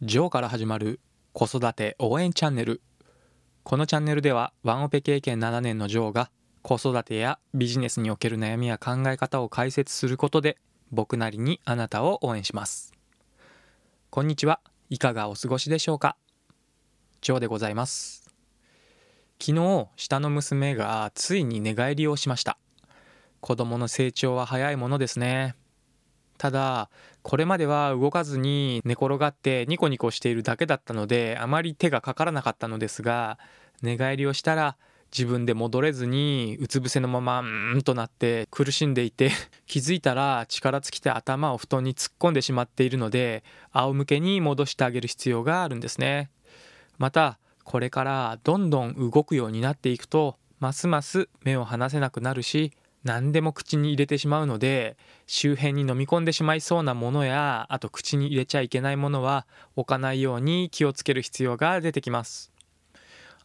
ジョーから始まる子育て応援チャンネル。このチャンネルではワンオペ経験7年のジョーが子育てやビジネスにおける悩みや考え方を解説することで僕なりにあなたを応援します。こんにちは。いかがお過ごしでしょうか？ジョーでございます。昨日下の娘がついに寝返りをしました。子供の成長は早いものですね。ただこれまでは動かずに寝転がってニコニコしているだけだったのであまり手がかからなかったのですが寝返りをしたら自分で戻れずにうつ伏せのままうんとなって苦しんでいて気づいたら力尽きて頭を布団に突っ込んでしまっているので仰向けに戻してあげる必要があるんですねまたこれからどんどん動くようになっていくとますます目を離せなくなるし何でも口に入れてしまうので周辺に飲み込んでしまいそうなものやあと口に入れちゃいけないものは置かないように気をつける必要が出てきます。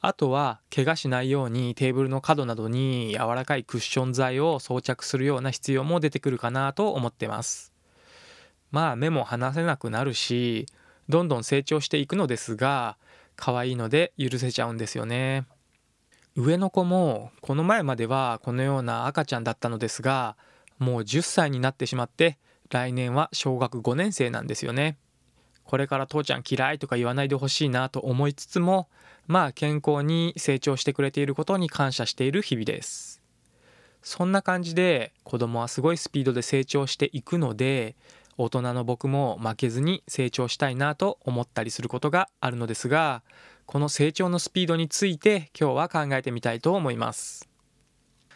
あとは怪我しないようにテーブルの角などに柔らかいクッション材を装着するような必要も出てくるかなと思ってます。まあ目も離せなくなるしどんどん成長していくのですが可愛いので許せちゃうんですよね。上の子もこの前まではこのような赤ちゃんだったのですがもう10歳になってしまって来年は小学5年生なんですよね。これから父ちゃん嫌いとか言わないでほしいなと思いつつもまあ健康に成長してくれていることに感謝している日々です。そんな感じで子供はすごいスピードで成長していくので大人の僕も負けずに成長したいなと思ったりすることがあるのですがこの成長のスピードについて今日は考えてみたいと思います。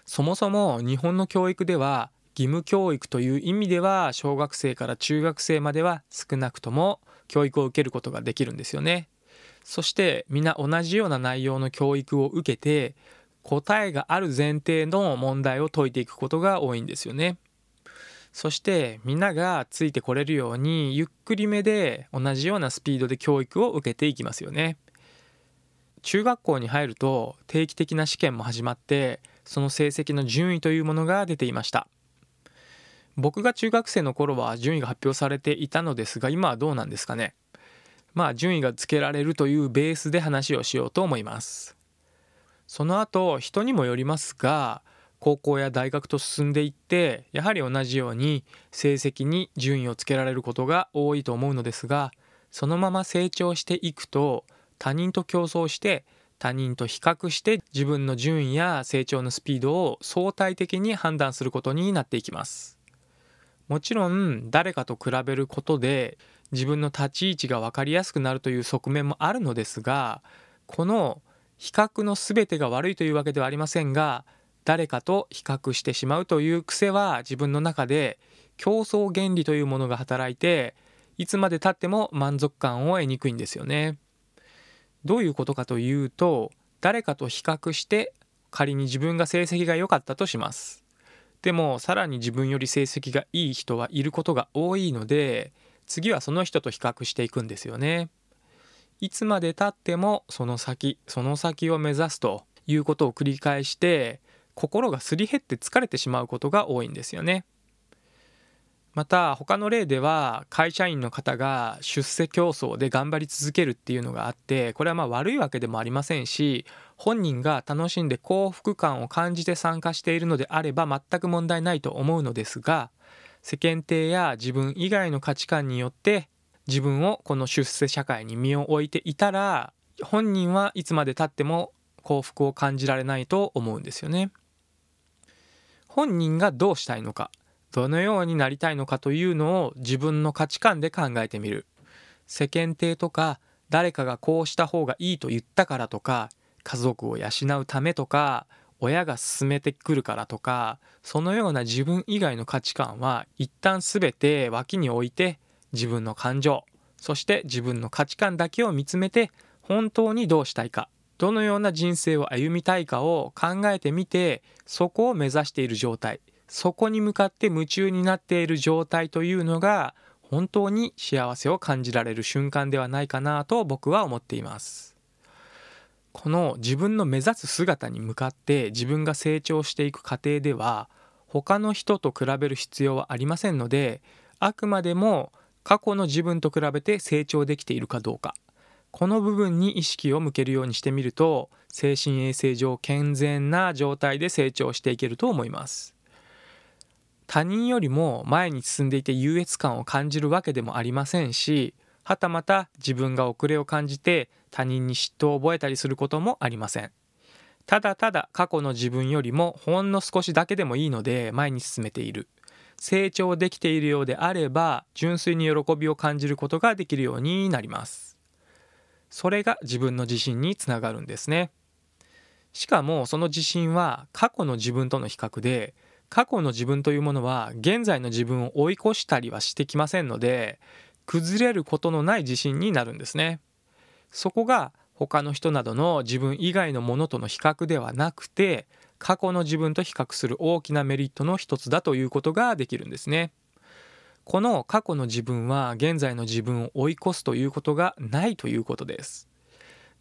そもそも日本の教育では義務教育という意味では小学生から中学生までは少なくとも教育を受けることができるんですよね。そしてみんな同じような内容の教育を受けて答えがある前提の問題を解いていくことが多いんですよね。そしてみんながついてこれるようにゆっくりめで同じようなスピードで教育を受けていきますよね。中学校に入ると定期的な試験も始まってその成績の順位というものが出ていました。僕が中学生の頃は順位が発表されていたのですが今はどうなんですかね。まあ順位がつけられるというベースで話をしようと思います。その後人にもよりますが高校や大学と進んでいってやはり同じように成績に順位をつけられることが多いと思うのですがそのまま成長していくと他人と競争して他人と比較して自分の順位や成長のスピードを相対的に判断することになっていきますもちろん誰かと比べることで自分の立ち位置が分かりやすくなるという側面もあるのですがこの比較の全てが悪いというわけではありませんが誰かと比較してしまうという癖は自分の中で競争原理というものが働いていつまでたっても満足感を得にくいんですよね。どういうことかというと誰かと比較して仮に自分が成績が良かったとします。でもさらに自分より成績がいい人はいることが多いので次はその人と比較していくんですよね。いつまでたってもその先その先を目指すということを繰り返して心がすり減って疲れてしまうことが多いんですよね。また他の例では会社員の方が出世競争で頑張り続けるっていうのがあってこれはまあ悪いわけでもありませんし本人が楽しんで幸福感を感じて参加しているのであれば全く問題ないと思うのですが世間体や自分以外の価値観によって自分をこの出世社会に身を置いていたら本人はいつまでたっても幸福を感じられないと思うんですよね。本人がどうしたいのかどのようになりたいのかというのを自分の価値観で考えてみる。世間体とか誰かがこうした方がいいと言ったからとか家族を養うためとか親が勧めてくるからとかそのような自分以外の価値観は一旦全て脇に置いて自分の感情そして自分の価値観だけを見つめて本当にどうしたいかどのような人生を歩みたいかを考えてみてそこを目指している状態。そこに向かって夢中になっている状態というのが本当に幸せを感じられる瞬間ではないかなと僕は思っています。この自分の目指す姿に向かって自分が成長していく過程では他の人と比べる必要はありませんのであくまでも過去の自分と比べて成長できているかどうか。この部分に意識を向けるようにしてみると精神衛生上健全な状態で成長していけると思います。他人よりも前に進んでいて優越感を感じるわけでもありませんしはたまた自分が遅れを感じて他人に嫉妬を覚えたりすることもありません。ただただ過去の自分よりもほんの少しだけでもいいので前に進めている。成長できているようであれば純粋に喜びを感じることができるようになります。それが自分の自信につながるんですね。しかもその自信は過去の自分との比較で過去の自分というものは現在の自分を追い越したりはしてきませんので崩れることのない自信になるんですね。そこが他の人などの自分以外のものとの比較ではなくて過去の自分と比較する大きなメリットの一つだということができるんですね。この過去の自分は現在の自分を追い越すということがないということです。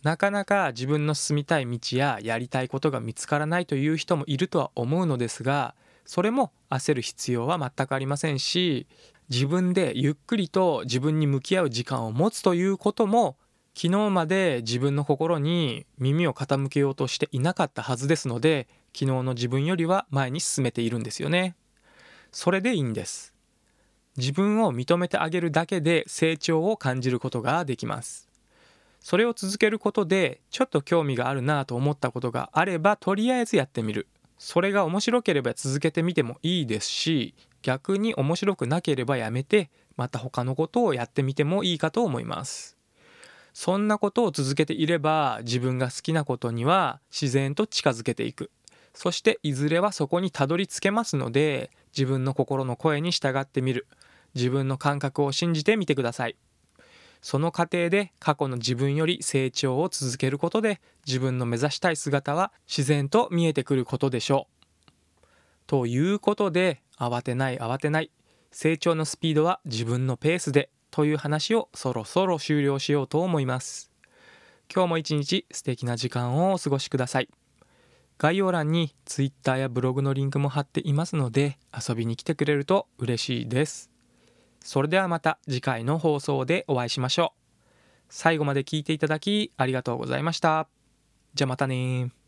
なかなか自分の進みたい道ややりたいことが見つからないという人もいるとは思うのですがそれも焦る必要は全くありませんし自分でゆっくりと自分に向き合う時間を持つということも昨日まで自分の心に耳を傾けようとしていなかったはずですので昨日の自分よりは前に進めているんですよね。それでいいんです。自分を認めてあげるだけで成長を感じることができます。それを続けることでちょっと興味があるなと思ったことがあればとりあえずやってみる。それが面白ければ続けてみてもいいですし逆に面白くなければやめてまた他のことをやってみてもいいかと思います。そんなことを続けていれば自分が好きなことには自然と近づけていく。そしていずれはそこにたどり着けますので自分の心の声に従ってみる。自分の感覚を信じてみてください。その過程で過去の自分より成長を続けることで自分の目指したい姿は自然と見えてくることでしょう。ということで慌てない慌てない成長のスピードは自分のペースでという話をそろそろ終了しようと思います。今日も一日素敵な時間をお過ごしください。概要欄に Twitter やブログのリンクも貼っていますので遊びに来てくれると嬉しいです。それではまた次回の放送でお会いしましょう。最後まで聞いていただきありがとうございました。じゃあまたね